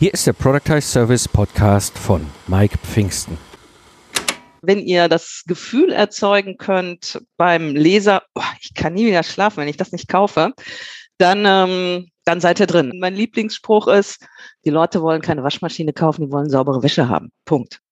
Hier ist der Productize Service Podcast von Mike Pfingsten. Wenn ihr das Gefühl erzeugen könnt beim Leser, oh, ich kann nie wieder schlafen, wenn ich das nicht kaufe, dann, ähm, dann seid ihr drin. Mein Lieblingsspruch ist, die Leute wollen keine Waschmaschine kaufen, die wollen saubere Wäsche haben. Punkt.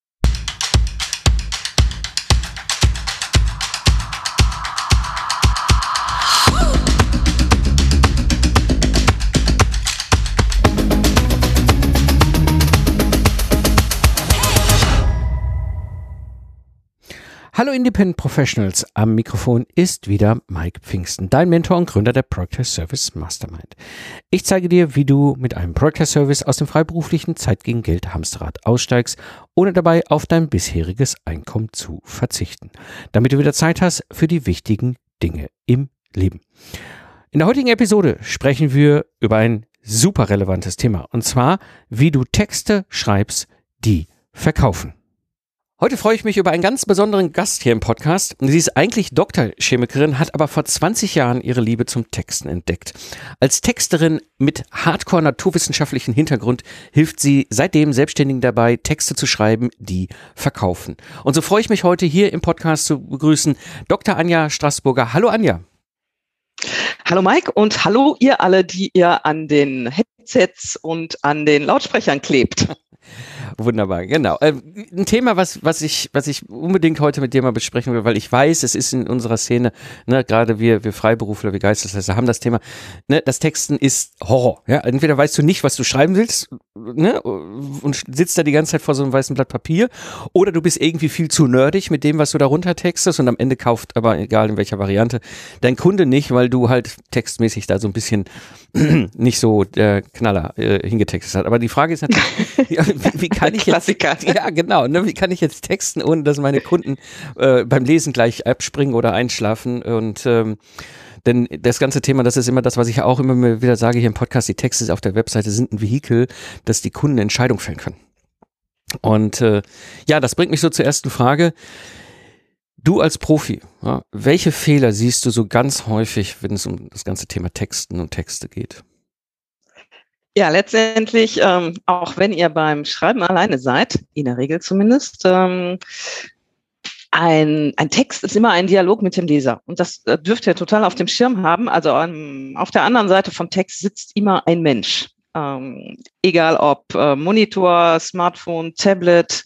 Hallo Independent Professionals, am Mikrofon ist wieder Mike Pfingsten, dein Mentor und Gründer der Project Service Mastermind. Ich zeige dir, wie du mit einem Project Service aus dem freiberuflichen Zeit gegen Geld Hamsterrad aussteigst, ohne dabei auf dein bisheriges Einkommen zu verzichten, damit du wieder Zeit hast für die wichtigen Dinge im Leben. In der heutigen Episode sprechen wir über ein super relevantes Thema und zwar, wie du Texte schreibst, die verkaufen. Heute freue ich mich über einen ganz besonderen Gast hier im Podcast. Sie ist eigentlich Doktorchemikerin, hat aber vor 20 Jahren ihre Liebe zum Texten entdeckt. Als Texterin mit hardcore naturwissenschaftlichen Hintergrund hilft sie seitdem Selbstständigen dabei, Texte zu schreiben, die verkaufen. Und so freue ich mich heute hier im Podcast zu begrüßen Dr. Anja Straßburger. Hallo Anja. Hallo Mike und hallo ihr alle, die ihr an den Headsets und an den Lautsprechern klebt. Wunderbar, genau. Ähm, ein Thema, was, was, ich, was ich unbedingt heute mit dir mal besprechen will, weil ich weiß, es ist in unserer Szene, ne, gerade wir, wir Freiberufler, wir Geistesläster haben das Thema, ne, das Texten ist Horror. Ja? Entweder weißt du nicht, was du schreiben willst, ne, und sitzt da die ganze Zeit vor so einem weißen Blatt Papier, oder du bist irgendwie viel zu nerdig mit dem, was du darunter textest und am Ende kauft, aber egal in welcher Variante, dein Kunde nicht, weil du halt textmäßig da so ein bisschen nicht so der Knaller äh, hingetextet hast. Aber die Frage ist natürlich, wie, wie kann ich Klassiker. Jetzt, ja, genau. Ne? Wie kann ich jetzt texten, ohne dass meine Kunden äh, beim Lesen gleich abspringen oder einschlafen? Und ähm, denn das ganze Thema, das ist immer das, was ich auch immer wieder sage hier im Podcast, die Texte auf der Webseite sind ein Vehikel, dass die Kunden Entscheidungen fällen können. Und äh, ja, das bringt mich so zur ersten Frage. Du als Profi, ja, welche Fehler siehst du so ganz häufig, wenn es um das ganze Thema Texten und Texte geht? Ja, letztendlich, ähm, auch wenn ihr beim Schreiben alleine seid, in der Regel zumindest, ähm, ein, ein Text ist immer ein Dialog mit dem Leser. Und das äh, dürft ihr total auf dem Schirm haben. Also ähm, auf der anderen Seite vom Text sitzt immer ein Mensch. Ähm, egal ob äh, Monitor, Smartphone, Tablet.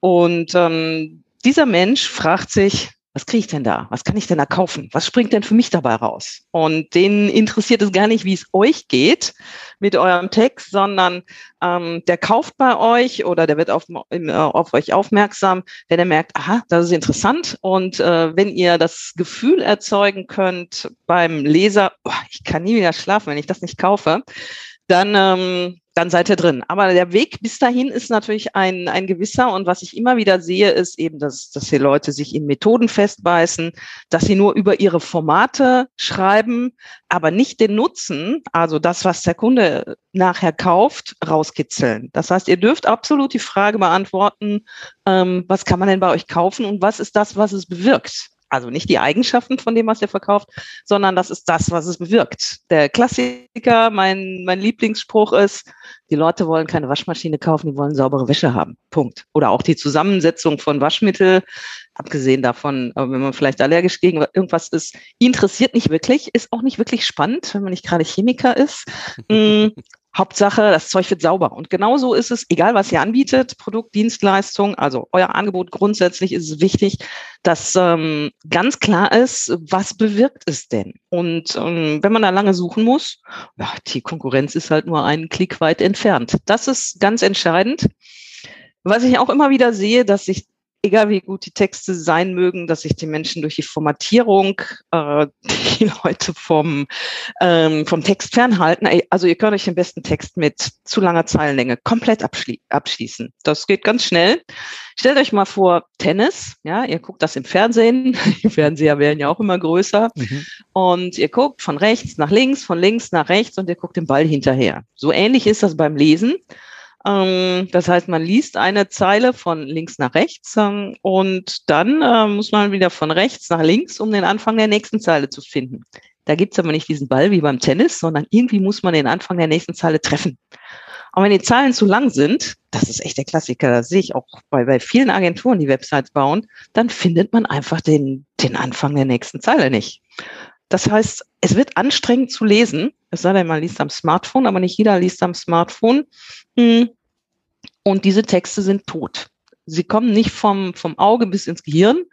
Und ähm, dieser Mensch fragt sich, was kriege ich denn da? Was kann ich denn da kaufen? Was springt denn für mich dabei raus? Und denen interessiert es gar nicht, wie es euch geht mit eurem Text, sondern ähm, der kauft bei euch oder der wird auf, äh, auf euch aufmerksam, wenn er merkt, aha, das ist interessant. Und äh, wenn ihr das Gefühl erzeugen könnt beim Leser, oh, ich kann nie wieder schlafen, wenn ich das nicht kaufe, dann ähm, dann seid ihr drin. Aber der Weg bis dahin ist natürlich ein, ein gewisser. Und was ich immer wieder sehe, ist eben, dass, dass die Leute sich in Methoden festbeißen, dass sie nur über ihre Formate schreiben, aber nicht den Nutzen, also das, was der Kunde nachher kauft, rauskitzeln. Das heißt, ihr dürft absolut die Frage beantworten, ähm, was kann man denn bei euch kaufen und was ist das, was es bewirkt? Also nicht die Eigenschaften von dem, was ihr verkauft, sondern das ist das, was es bewirkt. Der Klassiker, mein, mein Lieblingsspruch ist, die Leute wollen keine Waschmaschine kaufen, die wollen saubere Wäsche haben. Punkt. Oder auch die Zusammensetzung von Waschmittel, abgesehen davon, wenn man vielleicht allergisch gegen irgendwas ist, interessiert nicht wirklich, ist auch nicht wirklich spannend, wenn man nicht gerade Chemiker ist. Hauptsache, das Zeug wird sauber. Und genauso ist es, egal was ihr anbietet, Produkt, Dienstleistung, also euer Angebot grundsätzlich ist es wichtig, dass ähm, ganz klar ist, was bewirkt es denn? Und ähm, wenn man da lange suchen muss, ja, die Konkurrenz ist halt nur einen Klick weit entfernt. Das ist ganz entscheidend. Was ich auch immer wieder sehe, dass sich egal wie gut die Texte sein mögen, dass sich die Menschen durch die Formatierung äh, die Leute vom, ähm, vom Text fernhalten. Also ihr könnt euch den besten Text mit zu langer Zeilenlänge komplett abschli abschließen. Das geht ganz schnell. Stellt euch mal vor, Tennis, ja, ihr guckt das im Fernsehen, die Fernseher werden ja auch immer größer mhm. und ihr guckt von rechts nach links, von links nach rechts und ihr guckt den Ball hinterher. So ähnlich ist das beim Lesen. Ähm, das heißt, man liest eine Zeile von links nach rechts ähm, und dann äh, muss man wieder von rechts nach links, um den Anfang der nächsten Zeile zu finden. Da gibt's aber nicht diesen Ball wie beim Tennis, sondern irgendwie muss man den Anfang der nächsten Zeile treffen. Und wenn die Zahlen zu lang sind, das ist echt der Klassiker, das sehe ich auch bei, bei vielen Agenturen, die Websites bauen, dann findet man einfach den, den Anfang der nächsten Zeile nicht. Das heißt, es wird anstrengend zu lesen, es sei denn, man liest am Smartphone, aber nicht jeder liest am Smartphone. Hm. Und diese Texte sind tot. Sie kommen nicht vom, vom Auge bis ins Gehirn,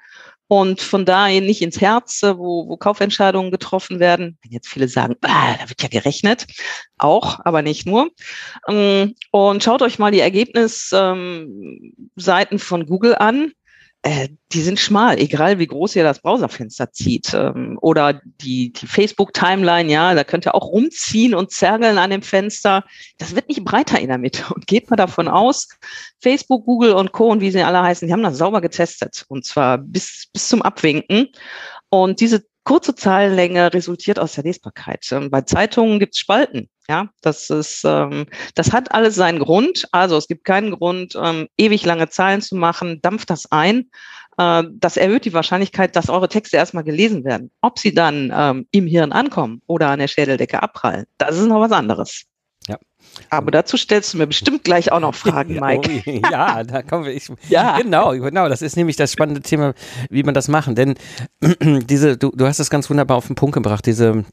und von daher nicht ins Herz, wo, wo Kaufentscheidungen getroffen werden. Wenn jetzt viele sagen, ah, da wird ja gerechnet, auch, aber nicht nur. Ähm, und schaut euch mal die Ergebnisseiten von Google an äh, die sind schmal, egal wie groß ihr das Browserfenster zieht. Ähm, oder die, die Facebook-Timeline, ja, da könnt ihr auch rumziehen und zergeln an dem Fenster. Das wird nicht breiter in der Mitte. Und geht mal davon aus, Facebook, Google und Co. und wie sie alle heißen, die haben das sauber getestet. Und zwar bis, bis zum Abwinken. Und diese kurze Zahlenlänge resultiert aus der Lesbarkeit. Ähm, bei Zeitungen gibt es Spalten. Ja, das ist, ähm, das hat alles seinen Grund. Also es gibt keinen Grund, ähm, ewig lange Zahlen zu machen. Dampft das ein. Äh, das erhöht die Wahrscheinlichkeit, dass eure Texte erstmal gelesen werden. Ob sie dann ähm, im Hirn ankommen oder an der Schädeldecke abprallen, das ist noch was anderes. Ja. Aber dazu stellst du mir bestimmt gleich auch noch Fragen, Mike. Oh, ja, da kommen wir. Ich, ja. Genau, genau. Das ist nämlich das spannende Thema, wie man das machen. Denn diese, du, du hast es ganz wunderbar auf den Punkt gebracht, diese,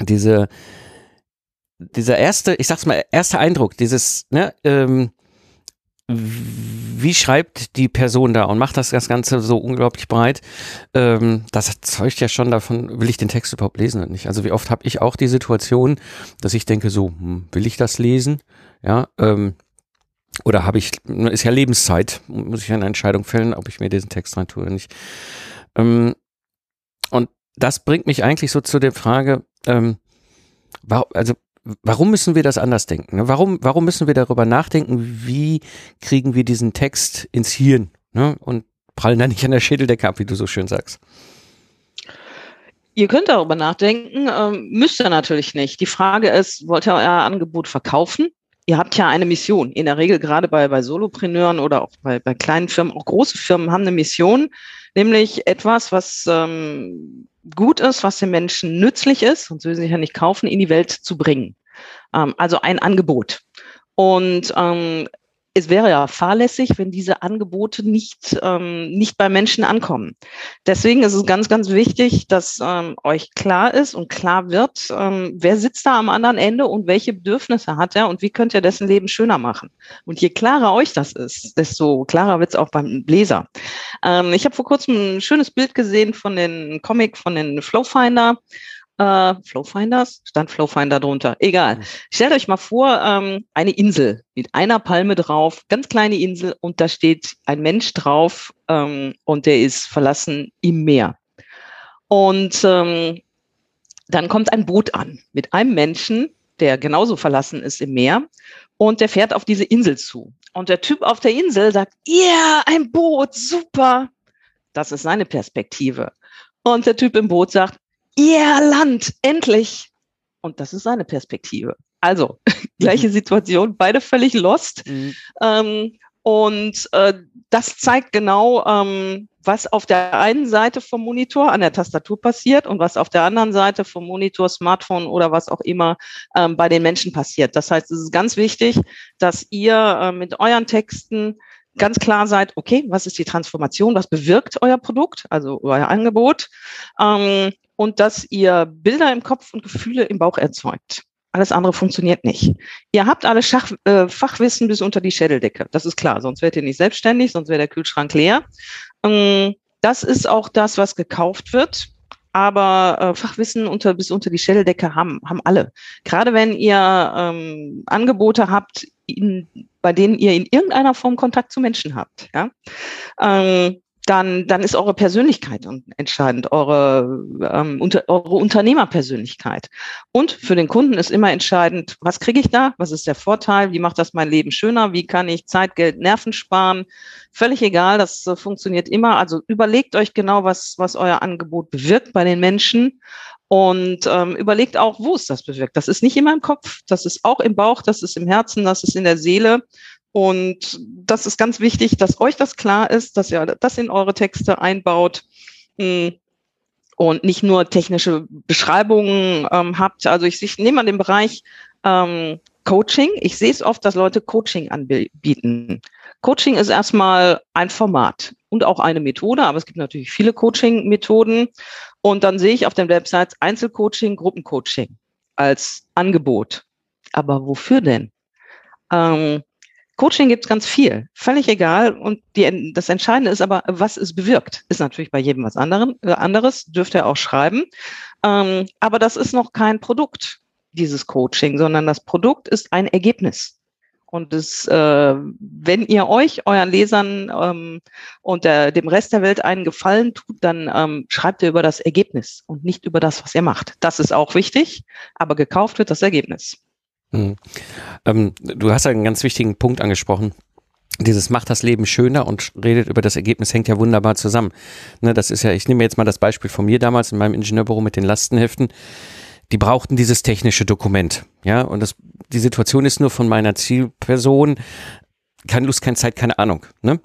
diese, dieser erste, ich sag's mal, erste Eindruck, dieses, ne, ähm, wie schreibt die Person da und macht das, das Ganze so unglaublich breit, ähm, das zeugt ja schon davon, will ich den Text überhaupt lesen oder nicht. Also wie oft habe ich auch die Situation, dass ich denke so, hm, will ich das lesen? Ja, ähm, oder habe ich, ist ja Lebenszeit, muss ich eine Entscheidung fällen, ob ich mir diesen Text rein tue oder nicht. Ähm, und das bringt mich eigentlich so zu der Frage, ähm, warum, also warum müssen wir das anders denken? Ne? Warum, warum müssen wir darüber nachdenken, wie kriegen wir diesen Text ins Hirn ne? und prallen da nicht an der Schädeldecke ab, wie du so schön sagst? Ihr könnt darüber nachdenken, ähm, müsst ihr natürlich nicht. Die Frage ist, wollt ihr euer Angebot verkaufen? Ihr habt ja eine Mission. In der Regel gerade bei, bei Solopreneuren oder auch bei, bei kleinen Firmen, auch große Firmen haben eine Mission, nämlich etwas, was ähm, gut ist, was den Menschen nützlich ist, sonst würden sie sich ja nicht kaufen, in die Welt zu bringen. Ähm, also ein Angebot. Und ähm, es wäre ja fahrlässig, wenn diese Angebote nicht, ähm, nicht bei Menschen ankommen. Deswegen ist es ganz, ganz wichtig, dass ähm, euch klar ist und klar wird, ähm, wer sitzt da am anderen Ende und welche Bedürfnisse hat er und wie könnt ihr dessen Leben schöner machen. Und je klarer euch das ist, desto klarer wird es auch beim Leser. Ähm, ich habe vor kurzem ein schönes Bild gesehen von den Comic von den Flowfinder äh, Flowfinders? Stand Flowfinder drunter. Egal. Mhm. Stellt euch mal vor, ähm, eine Insel mit einer Palme drauf, ganz kleine Insel und da steht ein Mensch drauf ähm, und der ist verlassen im Meer. Und ähm, dann kommt ein Boot an mit einem Menschen, der genauso verlassen ist im Meer und der fährt auf diese Insel zu. Und der Typ auf der Insel sagt, ja, yeah, ein Boot, super. Das ist seine Perspektive. Und der Typ im Boot sagt, yeah, Land, endlich. Und das ist seine Perspektive. Also, gleiche mhm. Situation, beide völlig lost. Mhm. Ähm, und äh, das zeigt genau, ähm, was auf der einen Seite vom Monitor an der Tastatur passiert und was auf der anderen Seite vom Monitor, Smartphone oder was auch immer ähm, bei den Menschen passiert. Das heißt, es ist ganz wichtig, dass ihr äh, mit euren Texten ganz klar seid, okay, was ist die Transformation, was bewirkt euer Produkt, also euer Angebot, ähm, und dass ihr Bilder im Kopf und Gefühle im Bauch erzeugt. Alles andere funktioniert nicht. Ihr habt alle Schach, äh, Fachwissen bis unter die Schädeldecke. Das ist klar. Sonst werdet ihr nicht selbstständig, sonst wäre der Kühlschrank leer. Ähm, das ist auch das, was gekauft wird. Aber äh, Fachwissen unter, bis unter die Schädeldecke haben, haben alle. Gerade wenn ihr ähm, Angebote habt, in, bei denen ihr in irgendeiner Form Kontakt zu Menschen habt. Ja? Ähm, dann, dann ist eure Persönlichkeit entscheidend, eure, ähm, unter, eure Unternehmerpersönlichkeit. Und für den Kunden ist immer entscheidend, was kriege ich da? Was ist der Vorteil? Wie macht das mein Leben schöner? Wie kann ich Zeit, Geld, Nerven sparen? Völlig egal, das äh, funktioniert immer. Also überlegt euch genau, was, was euer Angebot bewirkt bei den Menschen und ähm, überlegt auch, wo es das bewirkt. Das ist nicht immer im Kopf, das ist auch im Bauch, das ist im Herzen, das ist in der Seele. Und das ist ganz wichtig, dass euch das klar ist, dass ihr das in eure Texte einbaut hm, und nicht nur technische Beschreibungen ähm, habt. Also ich, ich nehme mal den Bereich ähm, Coaching. Ich sehe es oft, dass Leute Coaching anbieten. Coaching ist erstmal ein Format und auch eine Methode, aber es gibt natürlich viele Coaching-Methoden. Und dann sehe ich auf den Websites Einzelcoaching, Gruppencoaching als Angebot. Aber wofür denn? Ähm, Coaching gibt es ganz viel, völlig egal. Und die, das Entscheidende ist aber, was es bewirkt. Ist natürlich bei jedem was anderen, äh, anderes, dürfte er auch schreiben. Ähm, aber das ist noch kein Produkt, dieses Coaching, sondern das Produkt ist ein Ergebnis. Und es, äh, wenn ihr euch, euren Lesern ähm, und der, dem Rest der Welt einen Gefallen tut, dann ähm, schreibt ihr über das Ergebnis und nicht über das, was ihr macht. Das ist auch wichtig, aber gekauft wird das Ergebnis. Hm. Ähm, du hast einen ganz wichtigen Punkt angesprochen. Dieses macht das Leben schöner und redet über das Ergebnis, hängt ja wunderbar zusammen. Ne, das ist ja, ich nehme jetzt mal das Beispiel von mir damals in meinem Ingenieurbüro mit den Lastenheften die brauchten dieses technische Dokument. Ja, und das, die Situation ist nur von meiner Zielperson, keine Lust, keine Zeit, keine Ahnung. Ne?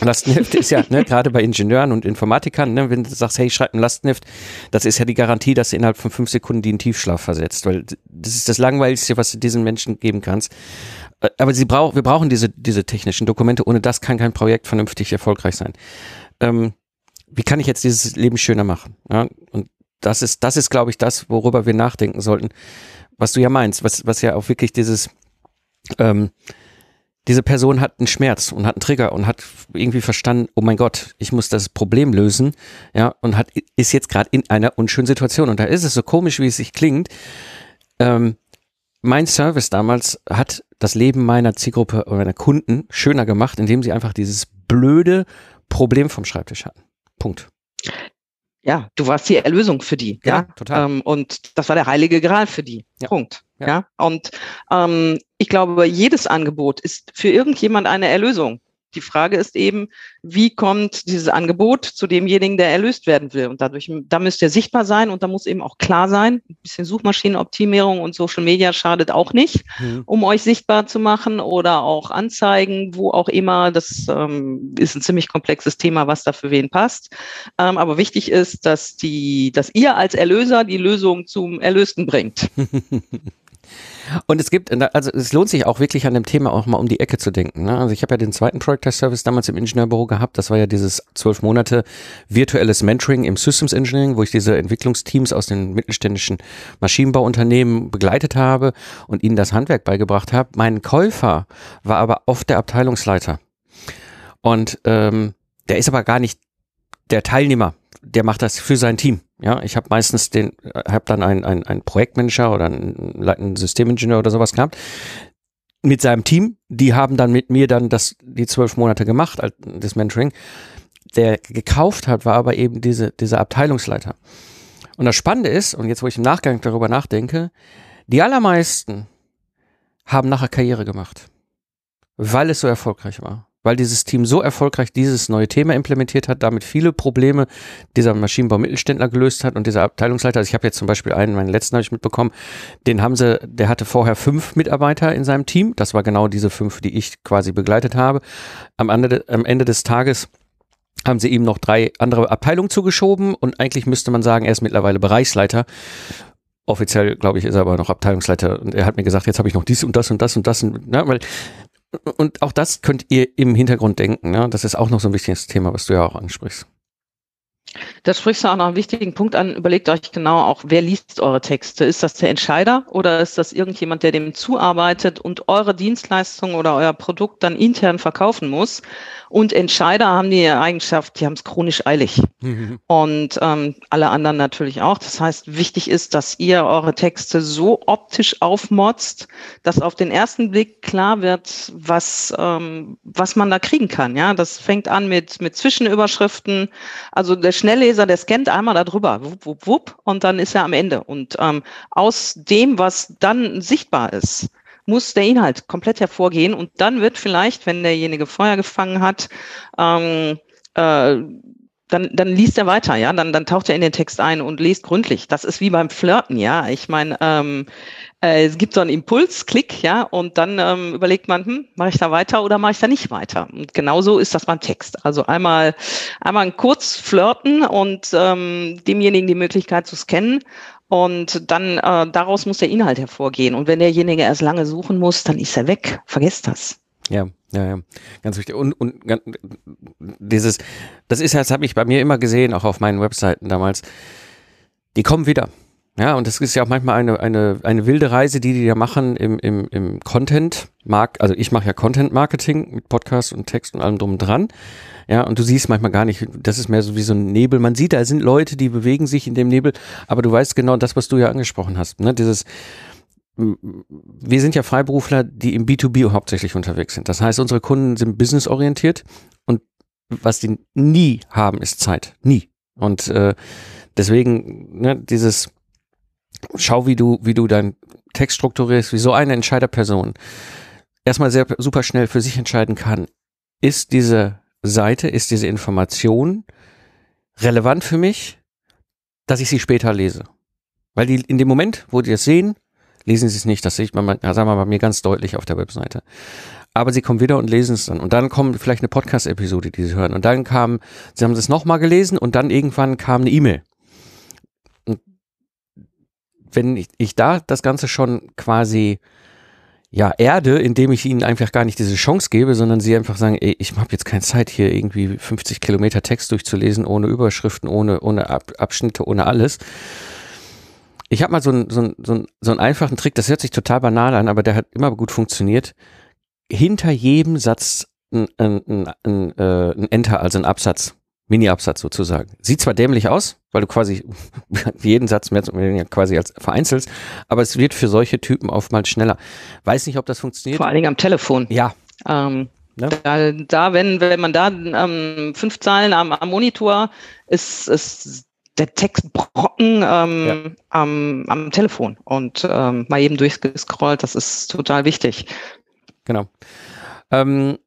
Lastenheft ist ja, ne, gerade bei Ingenieuren und Informatikern, ne, wenn du sagst, hey, schreib ein Lastenheft, das ist ja die Garantie, dass du innerhalb von fünf Sekunden die in Tiefschlaf versetzt, weil das ist das Langweiligste, was du diesen Menschen geben kannst. Äh, aber sie brauch, wir brauchen diese, diese technischen Dokumente, ohne das kann kein Projekt vernünftig erfolgreich sein. Ähm, wie kann ich jetzt dieses Leben schöner machen? Ja, und das ist, das ist, glaube ich, das, worüber wir nachdenken sollten, was du ja meinst, was, was ja auch wirklich dieses, ähm, diese Person hat einen Schmerz und hat einen Trigger und hat irgendwie verstanden, oh mein Gott, ich muss das Problem lösen, ja, und hat, ist jetzt gerade in einer unschönen Situation. Und da ist es so komisch, wie es sich klingt. Ähm, mein Service damals hat das Leben meiner Zielgruppe oder meiner Kunden schöner gemacht, indem sie einfach dieses blöde Problem vom Schreibtisch hatten. Punkt ja, du warst die Erlösung für die. Ja, ja? total. Ähm, und das war der heilige Gral für die. Ja. Punkt. Ja. ja? Und ähm, ich glaube, jedes Angebot ist für irgendjemand eine Erlösung. Die Frage ist eben, wie kommt dieses Angebot zu demjenigen, der erlöst werden will? Und dadurch, da müsst ihr sichtbar sein und da muss eben auch klar sein. Ein bisschen Suchmaschinenoptimierung und Social Media schadet auch nicht, mhm. um euch sichtbar zu machen oder auch Anzeigen, wo auch immer. Das ähm, ist ein ziemlich komplexes Thema, was da für wen passt. Ähm, aber wichtig ist, dass die, dass ihr als Erlöser die Lösung zum Erlösten bringt. Und es gibt, also es lohnt sich auch wirklich an dem Thema auch mal um die Ecke zu denken. Ne? Also ich habe ja den zweiten Project Test Service damals im Ingenieurbüro gehabt. Das war ja dieses zwölf Monate virtuelles Mentoring im Systems Engineering, wo ich diese Entwicklungsteams aus den mittelständischen Maschinenbauunternehmen begleitet habe und ihnen das Handwerk beigebracht habe. Mein Käufer war aber oft der Abteilungsleiter. Und ähm, der ist aber gar nicht der Teilnehmer, der macht das für sein Team. Ja, ich habe meistens den, habe dann einen, einen, einen Projektmanager oder einen Systemingenieur oder sowas gehabt mit seinem Team. Die haben dann mit mir dann das die zwölf Monate gemacht, das Mentoring. Der gekauft hat, war aber eben diese dieser Abteilungsleiter. Und das Spannende ist, und jetzt wo ich im Nachgang darüber nachdenke, die allermeisten haben nachher Karriere gemacht, weil es so erfolgreich war weil dieses Team so erfolgreich dieses neue Thema implementiert hat, damit viele Probleme dieser Maschinenbau-Mittelständler gelöst hat und dieser Abteilungsleiter, also ich habe jetzt zum Beispiel einen, meinen letzten habe ich mitbekommen, den haben sie, der hatte vorher fünf Mitarbeiter in seinem Team, das war genau diese fünf, die ich quasi begleitet habe. Am Ende, am Ende des Tages haben sie ihm noch drei andere Abteilungen zugeschoben und eigentlich müsste man sagen, er ist mittlerweile Bereichsleiter. Offiziell, glaube ich, ist er aber noch Abteilungsleiter und er hat mir gesagt, jetzt habe ich noch dies und das und das und das. Und, ne, weil und auch das könnt ihr im Hintergrund denken. Ne? Das ist auch noch so ein wichtiges Thema, was du ja auch ansprichst. Da sprichst du auch noch einen wichtigen Punkt an. Überlegt euch genau auch, wer liest eure Texte? Ist das der Entscheider oder ist das irgendjemand, der dem zuarbeitet und eure Dienstleistung oder euer Produkt dann intern verkaufen muss? Und Entscheider haben die Eigenschaft, die haben es chronisch eilig. Mhm. Und ähm, alle anderen natürlich auch. Das heißt, wichtig ist, dass ihr eure Texte so optisch aufmotzt, dass auf den ersten Blick klar wird, was, ähm, was man da kriegen kann. Ja, das fängt an mit, mit Zwischenüberschriften. Also der Schnellleser, der scannt einmal da drüber, wupp, wupp, wupp, und dann ist er am Ende. Und ähm, aus dem, was dann sichtbar ist, muss der Inhalt komplett hervorgehen und dann wird vielleicht, wenn derjenige Feuer gefangen hat, ähm, äh, dann, dann liest er weiter, ja, dann, dann taucht er in den Text ein und liest gründlich. Das ist wie beim Flirten, ja. Ich meine, ähm, äh, es gibt so einen Impulsklick, ja, und dann ähm, überlegt man, hm, mache ich da weiter oder mache ich da nicht weiter? Und genauso ist das beim Text. Also einmal, einmal kurz flirten und ähm, demjenigen die Möglichkeit zu scannen Und dann äh, daraus muss der Inhalt hervorgehen. Und wenn derjenige erst lange suchen muss, dann ist er weg. Vergesst das. Ja, ja, ja, ganz wichtig. Und, und dieses, das ist, das habe ich bei mir immer gesehen, auch auf meinen Webseiten damals. Die kommen wieder. Ja, und das ist ja auch manchmal eine, eine, eine wilde Reise, die die ja machen im, im, im Content. Mark, also ich mache ja Content Marketing mit Podcast und Text und allem drum und dran. Ja, und du siehst manchmal gar nicht, das ist mehr so wie so ein Nebel. Man sieht, da sind Leute, die bewegen sich in dem Nebel, aber du weißt genau das, was du ja angesprochen hast. Ne? Dieses, wir sind ja Freiberufler, die im B2B hauptsächlich unterwegs sind. Das heißt, unsere Kunden sind businessorientiert und was die nie haben, ist Zeit. Nie. Und äh, deswegen, ne, dieses schau, wie du, wie du deinen Text strukturierst, wie so eine Entscheiderperson erstmal sehr super schnell für sich entscheiden kann, ist diese Seite, ist diese Information relevant für mich, dass ich sie später lese. Weil die in dem Moment, wo die das sehen, lesen sie es nicht. Das sieht man, sagen wir bei mir ganz deutlich auf der Webseite. Aber sie kommen wieder und lesen es dann. Und dann kommt vielleicht eine Podcast-Episode, die sie hören. Und dann kam, sie haben es nochmal gelesen und dann irgendwann kam eine E-Mail wenn ich, ich da das Ganze schon quasi ja, erde, indem ich ihnen einfach gar nicht diese Chance gebe, sondern sie einfach sagen, ey, ich habe jetzt keine Zeit hier irgendwie 50 Kilometer Text durchzulesen, ohne Überschriften, ohne, ohne Ab Abschnitte, ohne alles. Ich habe mal so einen, so, einen, so, einen, so einen einfachen Trick, das hört sich total banal an, aber der hat immer gut funktioniert. Hinter jedem Satz ein, ein, ein, ein, äh, ein Enter, also ein Absatz. Mini-Absatz sozusagen. Sieht zwar dämlich aus, weil du quasi jeden Satz mehr oder weniger quasi als vereinzelst, aber es wird für solche Typen oftmals schneller. Weiß nicht, ob das funktioniert. Vor allen Dingen am Telefon. Ja. Ähm, ne? da, da, wenn, wenn man da ähm, fünf Zahlen am, am Monitor ist, ist der Textbrocken ähm, ja. am, am Telefon und ähm, mal eben durchgescrollt, das ist total wichtig. Genau. Ähm,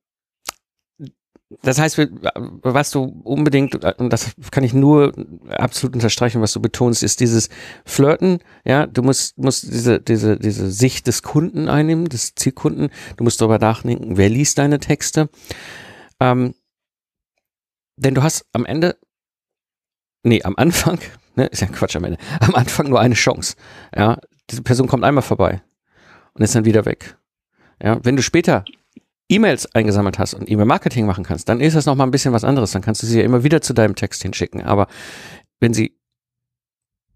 das heißt, was du unbedingt, und das kann ich nur absolut unterstreichen, was du betonst, ist dieses Flirten, ja, du musst, musst diese, diese, diese Sicht des Kunden einnehmen, des Zielkunden, du musst darüber nachdenken, wer liest deine Texte, ähm, denn du hast am Ende, nee, am Anfang, ne, ist ja Quatsch am Ende, am Anfang nur eine Chance, ja, diese Person kommt einmal vorbei und ist dann wieder weg, ja, wenn du später E-Mails eingesammelt hast und E-Mail-Marketing machen kannst, dann ist das nochmal ein bisschen was anderes. Dann kannst du sie ja immer wieder zu deinem Text hinschicken. Aber wenn sie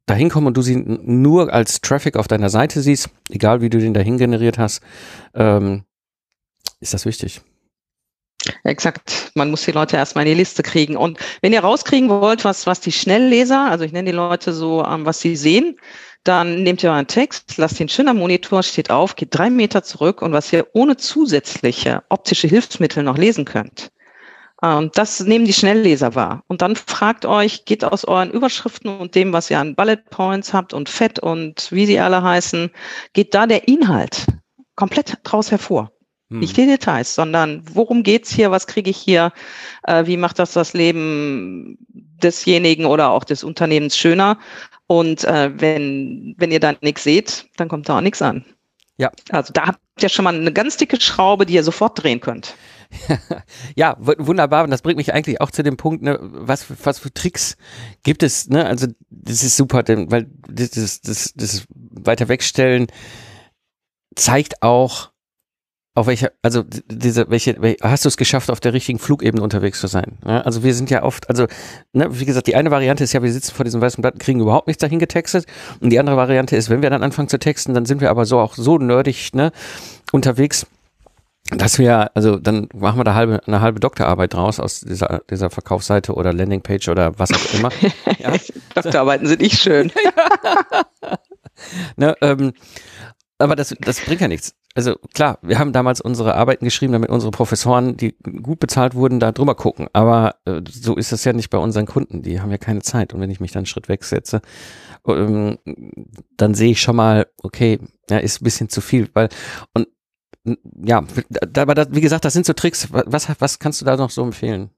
dahin kommen und du sie nur als Traffic auf deiner Seite siehst, egal wie du den dahin generiert hast, ähm, ist das wichtig. Exakt. Man muss die Leute erstmal in die Liste kriegen. Und wenn ihr rauskriegen wollt, was, was die Schnellleser, also ich nenne die Leute so, ähm, was sie sehen, dann nehmt ihr euren Text, lasst ihn schön am Monitor, steht auf, geht drei Meter zurück und was ihr ohne zusätzliche optische Hilfsmittel noch lesen könnt. Ähm, das nehmen die Schnellleser wahr. Und dann fragt euch, geht aus euren Überschriften und dem, was ihr an Bullet Points habt und Fett und wie sie alle heißen, geht da der Inhalt komplett draus hervor. Hm. Nicht die Details, sondern worum geht's hier, was kriege ich hier, äh, wie macht das das Leben desjenigen oder auch des Unternehmens schöner und äh, wenn, wenn ihr dann nichts seht, dann kommt da auch nichts an. Ja. Also da habt ihr schon mal eine ganz dicke Schraube, die ihr sofort drehen könnt. ja, wunderbar. Und das bringt mich eigentlich auch zu dem Punkt, ne, was, was für Tricks gibt es, ne? Also, das ist super, denn, weil das, das, das, das weiter wegstellen zeigt auch, auf welcher, also diese, welche, hast du es geschafft, auf der richtigen Flugebene unterwegs zu sein? Ja, also wir sind ja oft, also ne, wie gesagt, die eine Variante ist ja, wir sitzen vor diesem weißen Blatt, kriegen überhaupt nichts dahin getextet. Und die andere Variante ist, wenn wir dann anfangen zu texten, dann sind wir aber so auch so nerdig ne, unterwegs, dass wir, also dann machen wir da halbe, eine halbe Doktorarbeit draus aus dieser, dieser Verkaufsseite oder Landingpage oder was auch immer. Ja. Doktorarbeiten sind nicht schön. ne, ähm, aber das, das bringt ja nichts also klar, wir haben damals unsere Arbeiten geschrieben, damit unsere Professoren, die gut bezahlt wurden, da drüber gucken. Aber äh, so ist es ja nicht bei unseren Kunden. Die haben ja keine Zeit. Und wenn ich mich dann einen Schritt wegsetze, ähm, dann sehe ich schon mal, okay, ja, ist ein bisschen zu viel, weil und ja, aber das, wie gesagt, das sind so Tricks. Was, was kannst du da noch so empfehlen?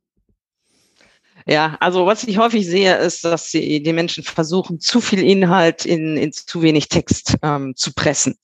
Ja, also was ich häufig sehe, ist, dass die, die Menschen versuchen, zu viel Inhalt in, in zu wenig Text ähm, zu pressen.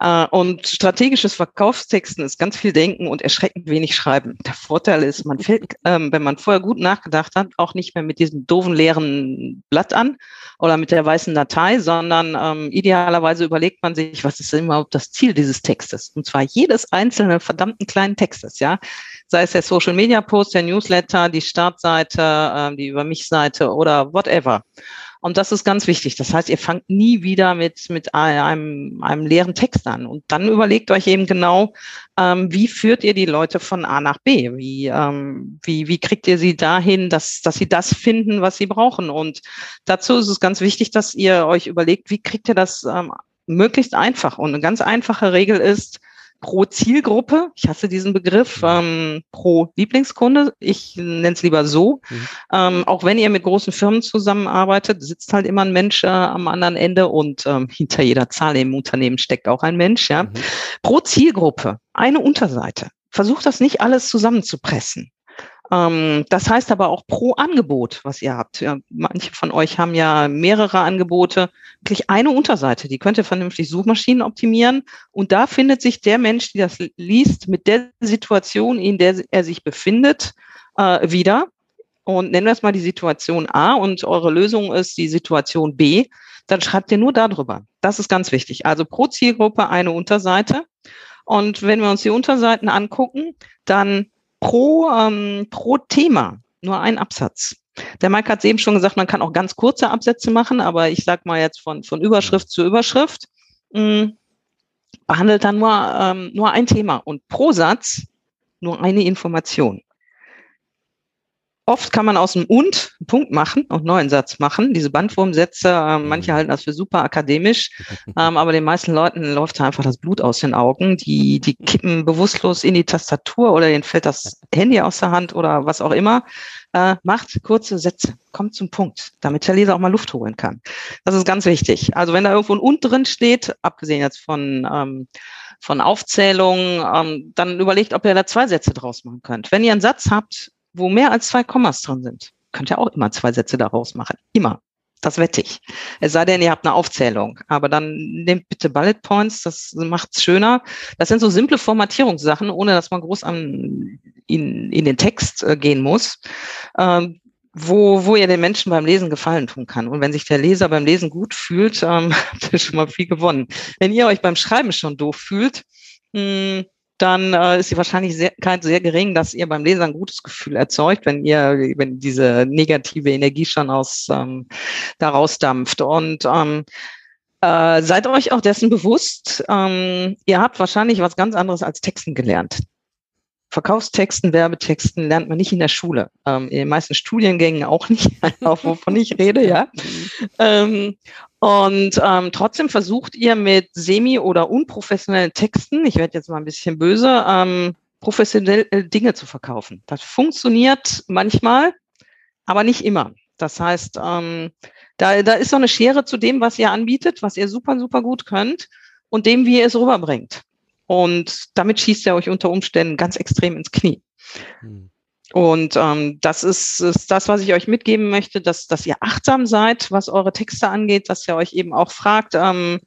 Äh, und strategisches Verkaufstexten ist ganz viel denken und erschreckend wenig schreiben. Der Vorteil ist, man fällt, ähm, wenn man vorher gut nachgedacht hat, auch nicht mehr mit diesem doofen leeren Blatt an oder mit der weißen Datei, sondern ähm, idealerweise überlegt man sich, was ist denn überhaupt das Ziel dieses Textes? Und zwar jedes einzelne verdammten kleinen Textes, ja. Sei es der Social Media Post, der Newsletter, die Startseite, äh, die Über mich Seite oder whatever. Und das ist ganz wichtig. Das heißt, ihr fangt nie wieder mit, mit einem, einem leeren Text an. Und dann überlegt euch eben genau, ähm, wie führt ihr die Leute von A nach B? Wie, ähm, wie, wie kriegt ihr sie dahin, dass, dass sie das finden, was sie brauchen? Und dazu ist es ganz wichtig, dass ihr euch überlegt, wie kriegt ihr das ähm, möglichst einfach? Und eine ganz einfache Regel ist, pro Zielgruppe, ich hasse diesen Begriff, mhm. ähm, pro Lieblingskunde, ich nenne es lieber so. Mhm. Ähm, auch wenn ihr mit großen Firmen zusammenarbeitet, sitzt halt immer ein Mensch äh, am anderen Ende und ähm, hinter jeder Zahl im Unternehmen steckt auch ein Mensch. Ja. Mhm. Pro Zielgruppe eine Unterseite. Versucht das nicht alles zusammenzupressen. Ähm, das heißt aber auch pro Angebot, was ihr habt. Manche von euch haben ja mehrere Angebote, wirklich eine Unterseite, die könnt ihr vernünftig Suchmaschinen optimieren. Und da findet sich der Mensch, der das liest, mit der Situation, in der er sich befindet, äh, wieder. Und nennen wir es mal die Situation A und eure Lösung ist die Situation B. Dann schreibt ihr nur darüber. Das ist ganz wichtig. Also pro Zielgruppe eine Unterseite. Und wenn wir uns die Unterseiten angucken, dann pro, ähm, pro Thema nur ein Absatz. Der Mike hat es eben schon gesagt, man kann auch ganz kurze Absätze machen, aber ich sag mal jetzt von, von Überschrift zu Überschrift, mh, hm, behandelt dann nur, ähm, nur ein Thema und pro Satz nur eine Information. Oft kann man aus dem und einen Punkt machen und einen neuen Satz machen. Diese Bandwurmsätze, äh, manche halten das für super akademisch, ähm, aber den meisten Leuten läuft da einfach das Blut aus den Augen. Die, die kippen bewusstlos in die Tastatur oder ihnen fällt das Handy aus der Hand oder was auch immer. Äh, macht kurze Sätze, kommt zum Punkt, damit der Leser auch mal Luft holen kann. Das ist ganz wichtig. Also wenn da irgendwo ein und drin steht, abgesehen jetzt von ähm, von Aufzählungen, ähm, dann überlegt, ob ihr da zwei Sätze draus machen könnt. Wenn ihr einen Satz habt, wo mehr als zwei Kommas drin sind, könnt ihr auch immer zwei Sätze daraus machen. Immer. Das wette ich. Es sei denn, ihr habt eine Aufzählung. Aber dann nehmt bitte Bullet Points, das macht's schöner. Das sind so simple Formatierungssachen, ohne dass man groß an, in, in den Text äh, gehen muss, ähm, wo, wo ihr den Menschen beim Lesen Gefallen tun kann. Und wenn sich der Leser beim Lesen gut fühlt, ähm, habt ihr schon mal viel gewonnen. Wenn ihr euch beim Schreiben schon doof fühlt, mh, hm, dann äh, ist die Wahrscheinlichkeit sehr gering, dass ihr beim Leser ein gutes Gefühl erzeugt, wenn ihr, wenn diese negative Energie schon aus ähm, daraus dampft. Und ähm, äh, seid euch auch dessen bewusst, ähm, ihr habt wahrscheinlich was ganz anderes als Texten gelernt. Verkaufstexten, Werbetexten lernt man nicht in der Schule. Ähm, in den meisten Studiengängen auch nicht, auch wovon ich rede, ja. Ähm, und ähm, trotzdem versucht ihr mit semi- oder unprofessionellen Texten, ich werde jetzt mal ein bisschen böse, ähm, professionell äh, Dinge zu verkaufen. Das funktioniert manchmal, aber nicht immer. Das heißt, ähm, da, da ist so eine Schere zu dem, was ihr anbietet, was ihr super, super gut könnt und dem, wie ihr es rüberbringt. Und damit schießt er euch unter Umständen ganz extrem ins Knie. Hm. Und ähm, das ist, ist das, was ich euch mitgeben möchte, dass, dass ihr achtsam seid, was eure Texte angeht, dass ihr euch eben auch fragt, ähm,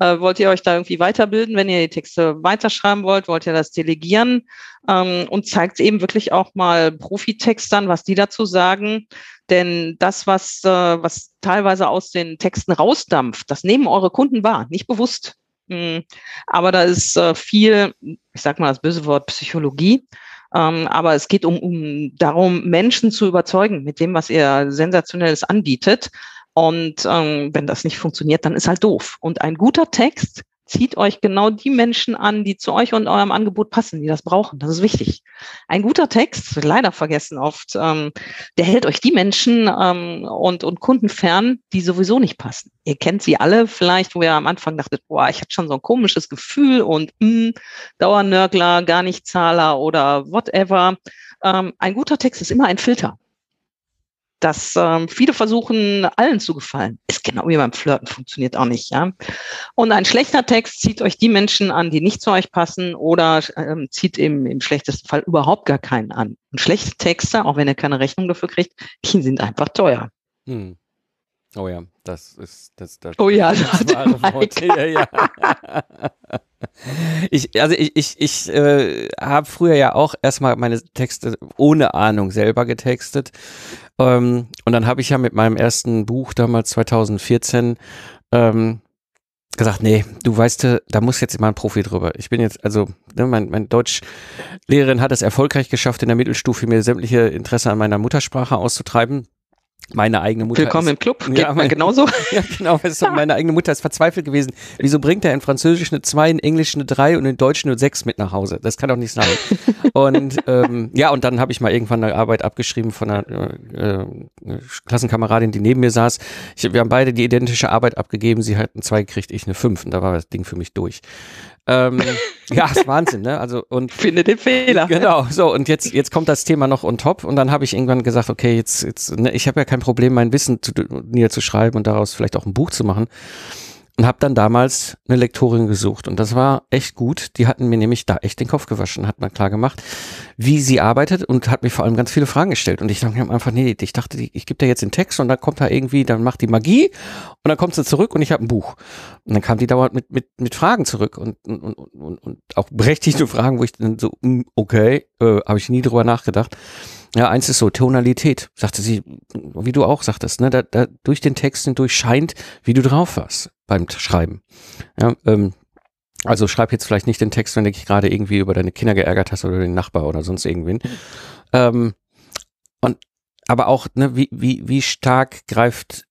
äh, wollt ihr euch da irgendwie weiterbilden, wenn ihr die Texte weiterschreiben wollt, wollt ihr das delegieren ähm, und zeigt eben wirklich auch mal Profitextern, was die dazu sagen. Denn das, was, äh, was teilweise aus den Texten rausdampft, das nehmen eure Kunden wahr, nicht bewusst. Mhm. Aber da ist äh, viel, ich sag mal das böse Wort Psychologie. Ähm, aber es geht um, um darum, Menschen zu überzeugen mit dem, was ihr sensationelles anbietet. Und ähm, wenn das nicht funktioniert, dann ist halt doof. Und ein guter Text zieht euch genau die Menschen an, die zu euch und eurem Angebot passen, die das brauchen. Das ist wichtig. Ein guter Text, leider vergessen oft, ähm, der hält euch die Menschen ähm, und, und Kunden fern, die sowieso nicht passen. Ihr kennt sie alle vielleicht, wo ihr am Anfang dachtet, boah, ich hatte schon so ein komisches Gefühl und mh, hm, Dauernörgler, gar nicht Zahler oder whatever. Ähm, ein guter Text ist immer ein Filter dass ähm, viele versuchen, allen zu gefallen. Ist genau wie beim Flirten, funktioniert auch nicht. Ja? Und ein schlechter Text zieht euch die Menschen an, die nicht zu euch passen oder ähm, zieht im, im schlechtesten Fall überhaupt gar keinen an. Und schlechte Texte, auch wenn ihr keine Rechnung dafür kriegt, die sind einfach teuer. Hm. Oh ja, das ist das. das oh ja, das wahre Wort. Ja, ja. ich, also ich, ich, ich äh, habe früher ja auch erstmal meine Texte ohne Ahnung selber getextet. Ähm, und dann habe ich ja mit meinem ersten Buch damals 2014 ähm, gesagt, nee, du weißt, da muss jetzt immer ein Profi drüber. Ich bin jetzt, also, ne, mein, mein Deutschlehrerin hat es erfolgreich geschafft, in der Mittelstufe mir sämtliche Interesse an meiner Muttersprache auszutreiben meine eigene Mutter. Willkommen ist, im Club. Geht ja, mein, genauso. Ja, genau. meine eigene Mutter ist verzweifelt gewesen. Wieso bringt er in Französisch eine 2, in Englisch eine 3 und in Deutsch eine 6 mit nach Hause? Das kann doch nicht sein. und ähm, ja, und dann habe ich mal irgendwann eine Arbeit abgeschrieben von einer äh, äh, Klassenkameradin, die neben mir saß. Ich, wir haben beide die identische Arbeit abgegeben. Sie hat eine 2 gekriegt, ich eine 5. Und da war das Ding für mich durch. Ähm, ja, ist Wahnsinn, ne? Also und finde den Fehler. Genau. So und jetzt jetzt kommt das Thema noch on top und dann habe ich irgendwann gesagt, okay, jetzt jetzt ne, ich habe ja kein Problem, mein Wissen zu, niederzuschreiben und daraus vielleicht auch ein Buch zu machen und habe dann damals eine Lektorin gesucht und das war echt gut. Die hatten mir nämlich da echt den Kopf gewaschen, hat man klar gemacht, wie sie arbeitet und hat mir vor allem ganz viele Fragen gestellt und ich dachte mir einfach, nee, ich dachte, ich gebe dir jetzt den Text und dann kommt da irgendwie, dann macht die Magie und dann kommt sie zurück und ich habe ein Buch. Und dann kam die dauernd mit mit mit Fragen zurück und und, und, und, und auch berechtigte Fragen, wo ich dann so hm, okay, äh, habe ich nie drüber nachgedacht. Ja, eins ist so, Tonalität, sagte sie, wie du auch sagtest, ne, da, da durch den Text hindurch scheint, wie du drauf warst beim Schreiben. Ja, ähm, also schreib jetzt vielleicht nicht den Text, wenn du dich gerade irgendwie über deine Kinder geärgert hast oder den Nachbar oder sonst irgendwen. Ähm, und aber auch, ne, wie, wie, wie stark greift